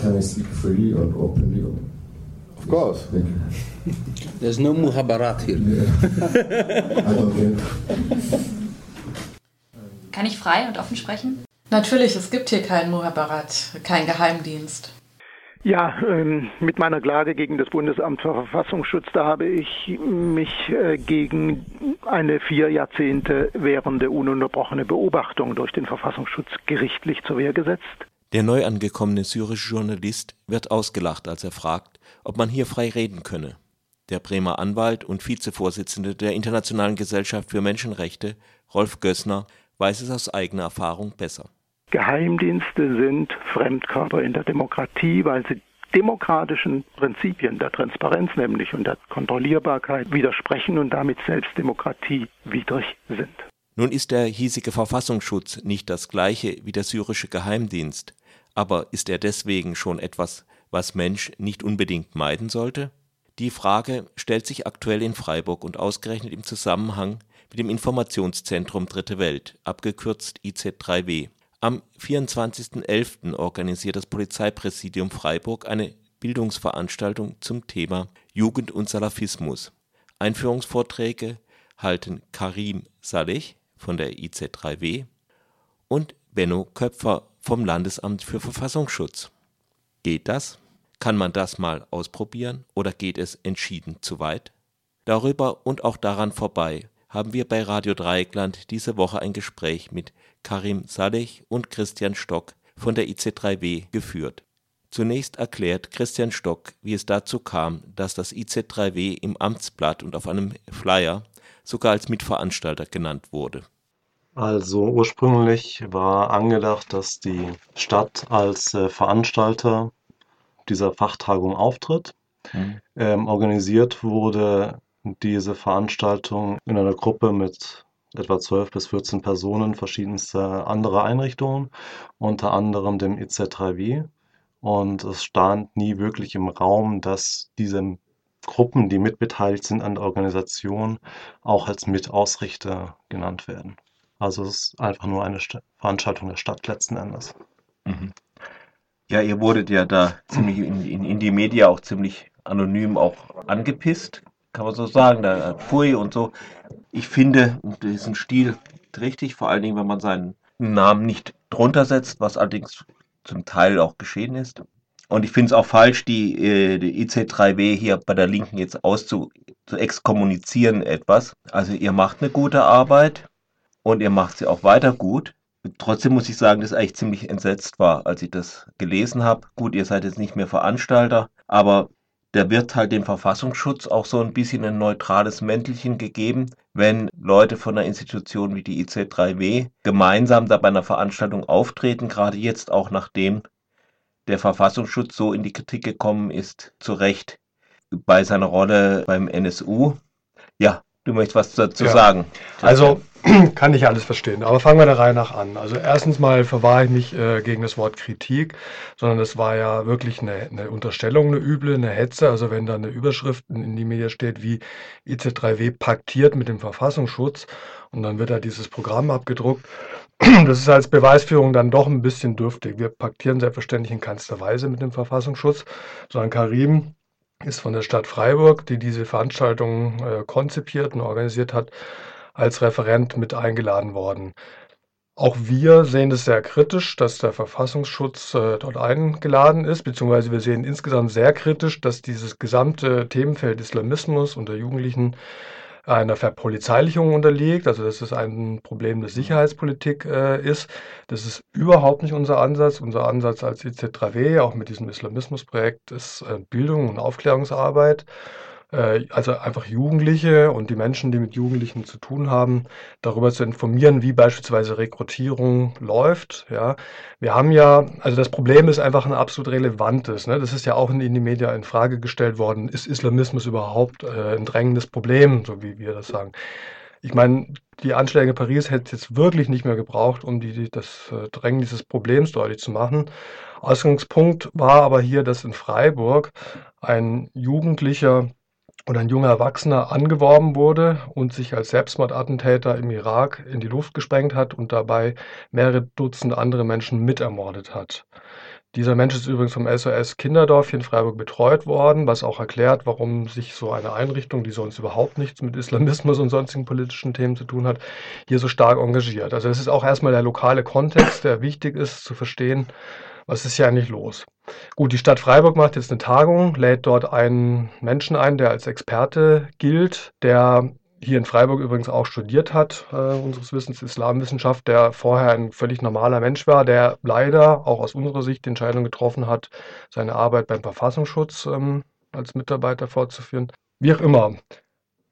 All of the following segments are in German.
Can I speak freely or openly? Of course. Thank you. There's no muhabarat here. I don't get Kann ich frei und offen sprechen? Natürlich, es gibt hier keinen Muhabarat, keinen Geheimdienst. Ja, ähm, mit meiner Klage gegen das Bundesamt für Verfassungsschutz, da habe ich mich äh, gegen eine vier Jahrzehnte währende ununterbrochene Beobachtung durch den Verfassungsschutz gerichtlich zur Wehr gesetzt. Der neu angekommene syrische Journalist wird ausgelacht, als er fragt, ob man hier frei reden könne. Der Bremer Anwalt und Vizevorsitzende der Internationalen Gesellschaft für Menschenrechte, Rolf Gößner, weiß es aus eigener Erfahrung besser. Geheimdienste sind Fremdkörper in der Demokratie, weil sie demokratischen Prinzipien der Transparenz nämlich und der Kontrollierbarkeit widersprechen und damit selbst demokratiewidrig sind. Nun ist der hiesige Verfassungsschutz nicht das gleiche wie der syrische Geheimdienst, aber ist er deswegen schon etwas, was Mensch nicht unbedingt meiden sollte? Die Frage stellt sich aktuell in Freiburg und ausgerechnet im Zusammenhang mit dem Informationszentrum Dritte Welt, abgekürzt IZ3W. Am 24.11. organisiert das Polizeipräsidium Freiburg eine Bildungsveranstaltung zum Thema Jugend und Salafismus. Einführungsvorträge halten Karim Saleh von der IZ3W und Benno Köpfer vom Landesamt für Verfassungsschutz. Geht das? Kann man das mal ausprobieren oder geht es entschieden zu weit? Darüber und auch daran vorbei haben wir bei Radio Dreieckland diese Woche ein Gespräch mit Karim Saleh und Christian Stock von der IC3W geführt. Zunächst erklärt Christian Stock, wie es dazu kam, dass das IZ3W im Amtsblatt und auf einem Flyer sogar als Mitveranstalter genannt wurde. Also ursprünglich war angedacht, dass die Stadt als äh, Veranstalter dieser Fachtagung auftritt. Mhm. Ähm, organisiert wurde diese Veranstaltung in einer Gruppe mit etwa 12 bis 14 Personen verschiedenster anderer Einrichtungen, unter anderem dem EZ3W. Und es stand nie wirklich im Raum, dass diese Gruppen, die mitbeteiligt sind an der Organisation, auch als Mitausrichter genannt werden. Also es ist einfach nur eine Sta Veranstaltung der Stadt letzten Endes. Ja, ihr wurdet ja da ziemlich in, in, in die Media auch ziemlich anonym auch angepisst, kann man so sagen, da Pui und so. Ich finde diesen Stil richtig, vor allen Dingen, wenn man seinen Namen nicht drunter setzt, was allerdings zum Teil auch geschehen ist. Und ich finde es auch falsch, die, äh, die IC3W hier bei der Linken jetzt auszu zu exkommunizieren etwas. Also ihr macht eine gute Arbeit und ihr macht sie auch weiter gut. Trotzdem muss ich sagen, dass ich eigentlich ziemlich entsetzt war, als ich das gelesen habe. Gut, ihr seid jetzt nicht mehr Veranstalter, aber da wird halt dem Verfassungsschutz auch so ein bisschen ein neutrales Mäntelchen gegeben, wenn Leute von einer Institution wie die IZ3W gemeinsam da bei einer Veranstaltung auftreten, gerade jetzt auch nachdem der Verfassungsschutz so in die Kritik gekommen ist, zu Recht bei seiner Rolle beim NSU. Ja, du möchtest was dazu Ja. sagen. Also kann ich alles verstehen. Aber fangen wir der Reihe nach an. Also erstens mal verwahre ich mich äh, gegen das Wort Kritik, sondern das war ja wirklich eine, eine Unterstellung, eine üble, eine Hetze. Also wenn da eine Überschrift in, die Medien steht wie IZ3W paktiert mit dem Verfassungsschutz und dann wird da dieses Programm abgedruckt. Das ist als Beweisführung dann doch ein bisschen dürftig. Wir paktieren selbstverständlich in keinster Weise mit dem Verfassungsschutz, sondern Karim ist von der Stadt Freiburg, die diese Veranstaltung äh, konzipiert und organisiert hat, als Referent mit eingeladen worden. Auch wir sehen es sehr kritisch, dass der Verfassungsschutz äh, dort eingeladen ist, beziehungsweise wir sehen insgesamt sehr kritisch, dass dieses gesamte Themenfeld Islamismus unter Jugendlichen einer Verpolizeilichung unterliegt, also dass es ein Problem der Sicherheitspolitik äh, ist. Das ist überhaupt nicht unser Ansatz. Unser Ansatz als IC3W, auch mit diesem Islamismusprojekt, ist äh, Bildung und Aufklärungsarbeit. Äh, also einfach Jugendliche und die Menschen, die mit Jugendlichen zu tun haben, darüber zu informieren, wie beispielsweise Rekrutierung läuft. Ja, wir haben ja, also das Problem ist einfach ein absolut relevantes. Ne? Das ist ja auch in, die Medien in Frage gestellt worden. Ist Islamismus überhaupt äh, ein drängendes Problem, so wie wir das sagen? Ich meine, die Anschläge in Paris hätte es jetzt wirklich nicht mehr gebraucht, um die, die, das äh, Drängen dieses Problems deutlich zu machen. Ausgangspunkt war aber hier, dass in Freiburg ein Jugendlicher oder ein junger Erwachsener angeworben wurde und sich als Selbstmordattentäter im Irak in die Luft gesprengt hat und dabei mehrere Dutzend andere Menschen mitermordet hat. Dieser Mensch ist übrigens vom SOS Kinderdorf hier in Freiburg betreut worden, was auch erklärt, warum sich so eine Einrichtung, die sonst überhaupt nichts mit Islamismus und sonstigen politischen Themen zu tun hat, hier so stark engagiert. Also es ist auch erstmal der lokale Kontext, der wichtig ist zu verstehen, was ist hier eigentlich los. Gut, die Stadt Freiburg macht jetzt eine Tagung, lädt dort einen Menschen ein, der als Experte gilt, der hier in Freiburg übrigens auch studiert hat, äh, unseres Wissens Islamwissenschaft, der vorher ein völlig normaler Mensch war, der leider auch aus unserer Sicht die Entscheidung getroffen hat, seine Arbeit beim Verfassungsschutz ähm, als Mitarbeiter fortzuführen. Wie auch immer.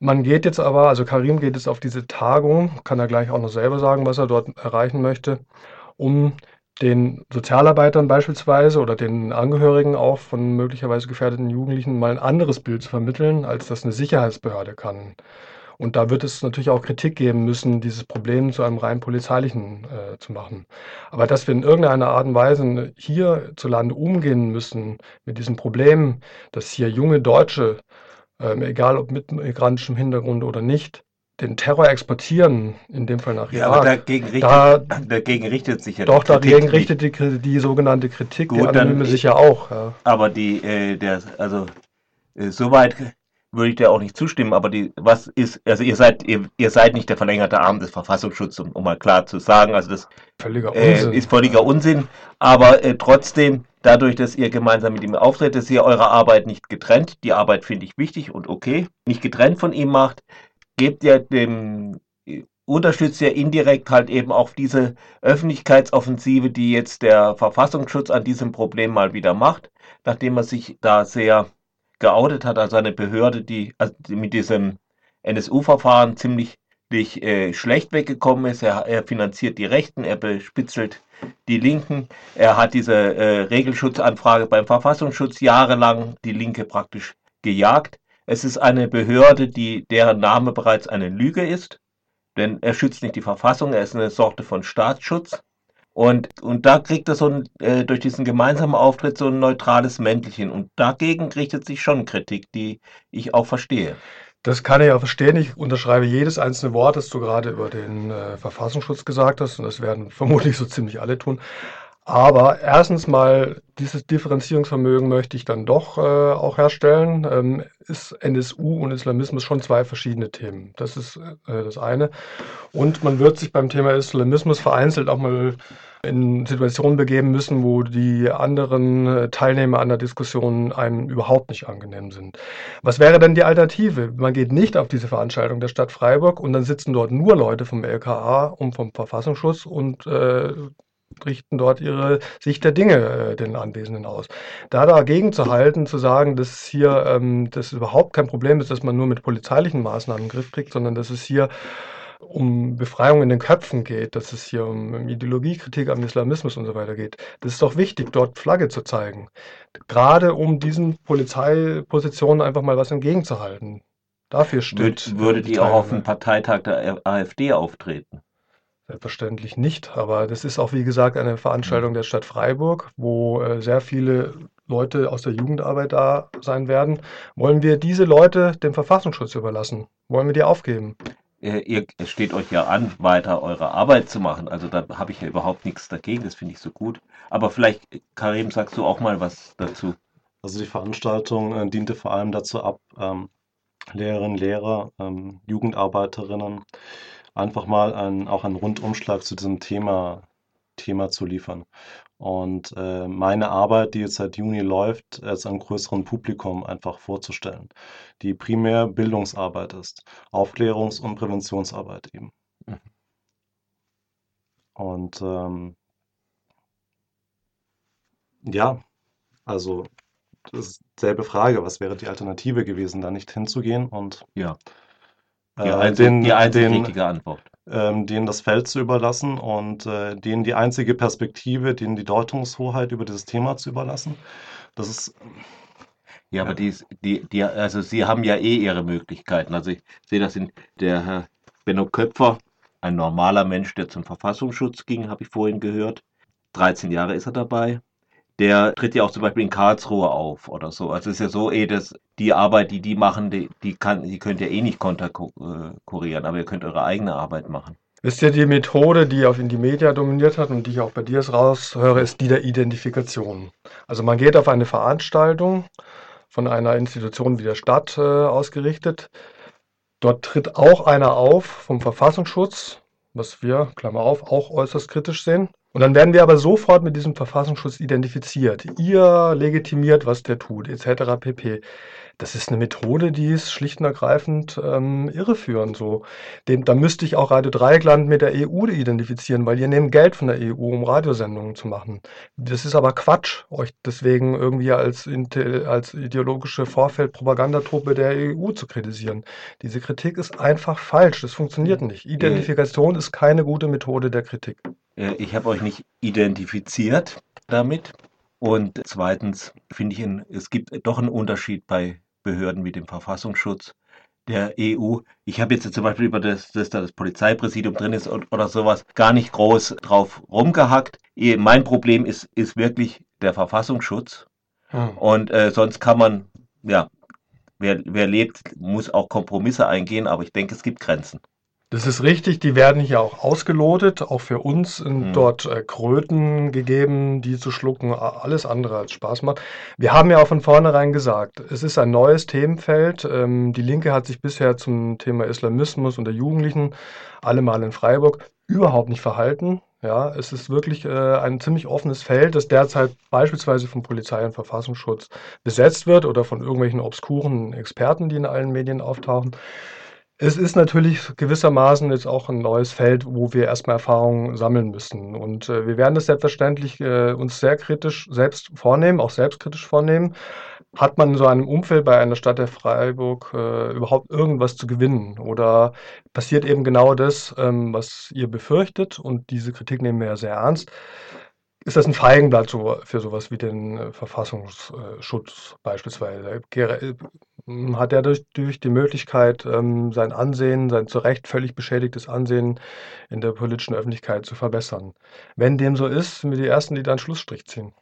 Man geht jetzt aber, also Karim geht jetzt auf diese Tagung, kann er gleich auch noch selber sagen, was er dort erreichen möchte, um den Sozialarbeitern beispielsweise oder den Angehörigen auch von möglicherweise gefährdeten Jugendlichen mal ein anderes Bild zu vermitteln, als das eine Sicherheitsbehörde kann. Und da wird es natürlich auch Kritik geben müssen, dieses Problem zu einem rein polizeilichen äh, zu machen. Aber dass wir in irgendeiner Art und Weise hierzulande umgehen müssen mit diesem Problem, dass hier junge Deutsche, ähm, egal ob mit migrantischem Hintergrund oder nicht, den Terror exportieren, in dem Fall nach Irak. Ja, aber dagegen richtet, da, dagegen richtet sich ja Doch, dagegen richtet die, die, sogenannte Kritik, Gut, die anonyme sich ja auch. Ja. Aber die, äh, der, also äh, soweit würde ich dir auch nicht zustimmen, aber die, was ist, also ihr seid, ihr, ihr seid nicht der verlängerte Arm des Verfassungsschutzes, um, um mal klar zu sagen. Also das völliger äh, ist völliger Unsinn. Aber äh, trotzdem, dadurch, dass ihr gemeinsam mit ihm auftritt, dass ihr eure Arbeit nicht getrennt, die Arbeit finde ich wichtig und okay, nicht getrennt von ihm macht, gebt ihr dem unterstützt ihr indirekt halt eben auch diese Öffentlichkeitsoffensive, die jetzt der Verfassungsschutz an diesem Problem mal wieder macht, nachdem er sich da sehr geoutet hat als eine Behörde, die also mit diesem NSU-Verfahren ziemlich äh, schlecht weggekommen ist. Er, er, finanziert die Rechten, er bespitzelt die Linken. Er hat diese äh, Regelschutzanfrage beim Verfassungsschutz jahrelang die Linke praktisch gejagt. Es ist eine Behörde, die deren Name bereits eine Lüge ist, denn er schützt nicht die Verfassung, er ist eine Sorte von Staatsschutz. Und, und da kriegt er so ein, äh, durch diesen gemeinsamen Auftritt so ein neutrales Mäntelchen. Und dagegen richtet sich schon Kritik, die ich auch verstehe. Das kann ich auch verstehen. Ich unterschreibe jedes einzelne Wort, das du gerade über den äh, Verfassungsschutz gesagt hast. Und das werden vermutlich so ziemlich alle tun. Aber erstens mal, dieses Differenzierungsvermögen möchte ich dann doch äh, auch herstellen. Ähm, ist NSU und Islamismus schon zwei verschiedene Themen. Das ist äh, das eine. Und man wird sich beim Thema Islamismus vereinzelt auch mal in Situationen begeben müssen, wo die anderen äh, Teilnehmer an der Diskussion einem überhaupt nicht angenehm sind. Was wäre denn die Alternative? Man geht nicht auf diese Veranstaltung der Stadt Freiburg und dann sitzen dort nur Leute vom LKA und vom Verfassungsschutz und äh, richten dort ihre Sicht der Dinge äh, den Anwesenden aus. Da dagegen zu halten, zu sagen, dass hier ähm, das überhaupt kein Problem ist, dass man nur mit polizeilichen Maßnahmen in den Griff kriegt, sondern dass es hier um Befreiung in den Köpfen geht, dass es hier um Ideologiekritik am Islamismus und so weiter geht. Das ist doch wichtig, dort Flagge zu zeigen. Gerade um diesen Polizeipositionen einfach mal was entgegenzuhalten. Dafür steht. Würdet ihr auch auf dem Parteitag der AfD auftreten? Selbstverständlich nicht, aber das ist auch, wie gesagt, eine Veranstaltung der Stadt Freiburg, wo äh, sehr viele Leute aus der Jugendarbeit da sein werden. Wollen wir diese Leute dem Verfassungsschutz überlassen? Wollen wir die aufgeben? Ihr, es steht euch ja an, weiter eure Arbeit zu machen. Also da habe ich ja überhaupt nichts dagegen, das finde ich so gut. Aber vielleicht, Karim, sagst du auch mal was dazu. Also die Veranstaltung äh, diente vor allem dazu ab, ähm, Lehrerinnen, Lehrer, ähm, Jugendarbeiterinnen einfach mal ein, auch einen Rundumschlag zu diesem Thema, Thema zu liefern. Und äh, meine Arbeit, die jetzt seit Juni läuft, als einem größeren Publikum einfach vorzustellen, die primär Bildungsarbeit ist, Aufklärungs- und Präventionsarbeit eben. Mhm. Und ähm, ja, also das ist dieselbe Frage, was wäre die Alternative gewesen, da nicht hinzugehen und ja. Die, äh, einzig, den, die einzig richtige Antwort. Ähm, denen das Feld zu überlassen und äh, denen die einzige Perspektive, denen die Deutungshoheit über dieses Thema zu überlassen. Das ist. Ja, aber die, die, die, also Sie haben ja eh Ihre Möglichkeiten. Also ich sehe das in der Herr Benno Köpfer, ein normaler Mensch, der zum Verfassungsschutz ging, habe ich vorhin gehört. 13 Jahre ist er dabei der tritt ja auch zum Beispiel in Karlsruhe auf oder so. Also es ist ja so, eh, dass die Arbeit, die die machen, die, die, kann, die könnt ihr eh nicht konterkurieren, aber ihr könnt eure eigene Arbeit machen. Wisst ihr, die Methode, die auf Indymedia dominiert hat und die ich auch bei dir raushöre, ist die der Identifikation. Also man geht auf eine Veranstaltung von einer Institution wie der Stadt äh, ausgerichtet. Dort tritt auch einer auf vom Verfassungsschutz, was wir, Klammer auf, auch äußerst kritisch sehen. Und dann werden wir aber sofort mit diesem Verfassungsschutz identifiziert. Ihr legitimiert, was der tut, etc. pp. Das ist eine Methode, die ist schlicht und ergreifend ähm, irreführend. So. Dem, da müsste ich auch Radio Dreieckland mit der EU identifizieren, weil ihr nehmt Geld von der EU, um Radiosendungen zu machen. Das ist aber Quatsch, euch deswegen irgendwie als, als ideologische Vorfeldpropagandatruppe der EU zu kritisieren. Diese Kritik ist einfach falsch. Das funktioniert nicht. Identifikation ist keine gute Methode der Kritik. Ich habe euch nicht identifiziert damit. Und zweitens finde ich, es gibt doch einen Unterschied bei Behörden wie dem Verfassungsschutz der EU. Ich habe jetzt zum Beispiel über das, dass da das Polizeipräsidium drin ist oder sowas gar nicht groß drauf rumgehackt. Mein Problem ist, ist wirklich der Verfassungsschutz. Hm. Und äh, sonst kann man, ja, wer, wer lebt, muss auch Kompromisse eingehen, aber ich denke, es gibt Grenzen. Das ist richtig, die werden hier auch ausgelotet. Auch für uns sind mhm. dort äh, Kröten gegeben, die zu schlucken, alles andere als Spaß macht. Wir haben ja auch von vornherein gesagt, es ist ein neues Themenfeld. Ähm, die Linke hat sich bisher zum Thema Islamismus und der Jugendlichen allemal in Freiburg überhaupt nicht verhalten. Ja, es ist wirklich äh, ein ziemlich offenes Feld, das derzeit beispielsweise vom Polizei- und Verfassungsschutz besetzt wird oder von irgendwelchen obskuren Experten, die in allen Medien auftauchen. Es ist natürlich gewissermaßen jetzt auch ein neues Feld, wo wir erstmal Erfahrungen sammeln müssen. Und äh, wir werden das selbstverständlich äh, uns sehr kritisch selbst vornehmen, auch selbstkritisch vornehmen. Hat man in so einem Umfeld bei einer Stadt der Freiburg äh, überhaupt irgendwas zu gewinnen? Oder passiert eben genau das, ähm, was ihr befürchtet? Und diese Kritik nehmen wir ja sehr ernst ist das ein Feigenblatt für sowas wie den äh, Verfassungsschutz beispielsweise? Äh, hat er durch, durch die Möglichkeit, ähm, sein Ansehen, sein zu Recht völlig beschädigtes Ansehen in der politischen Öffentlichkeit zu verbessern? Wenn dem so ist, sind wir die Ersten, die da einen Schlussstrich ziehen.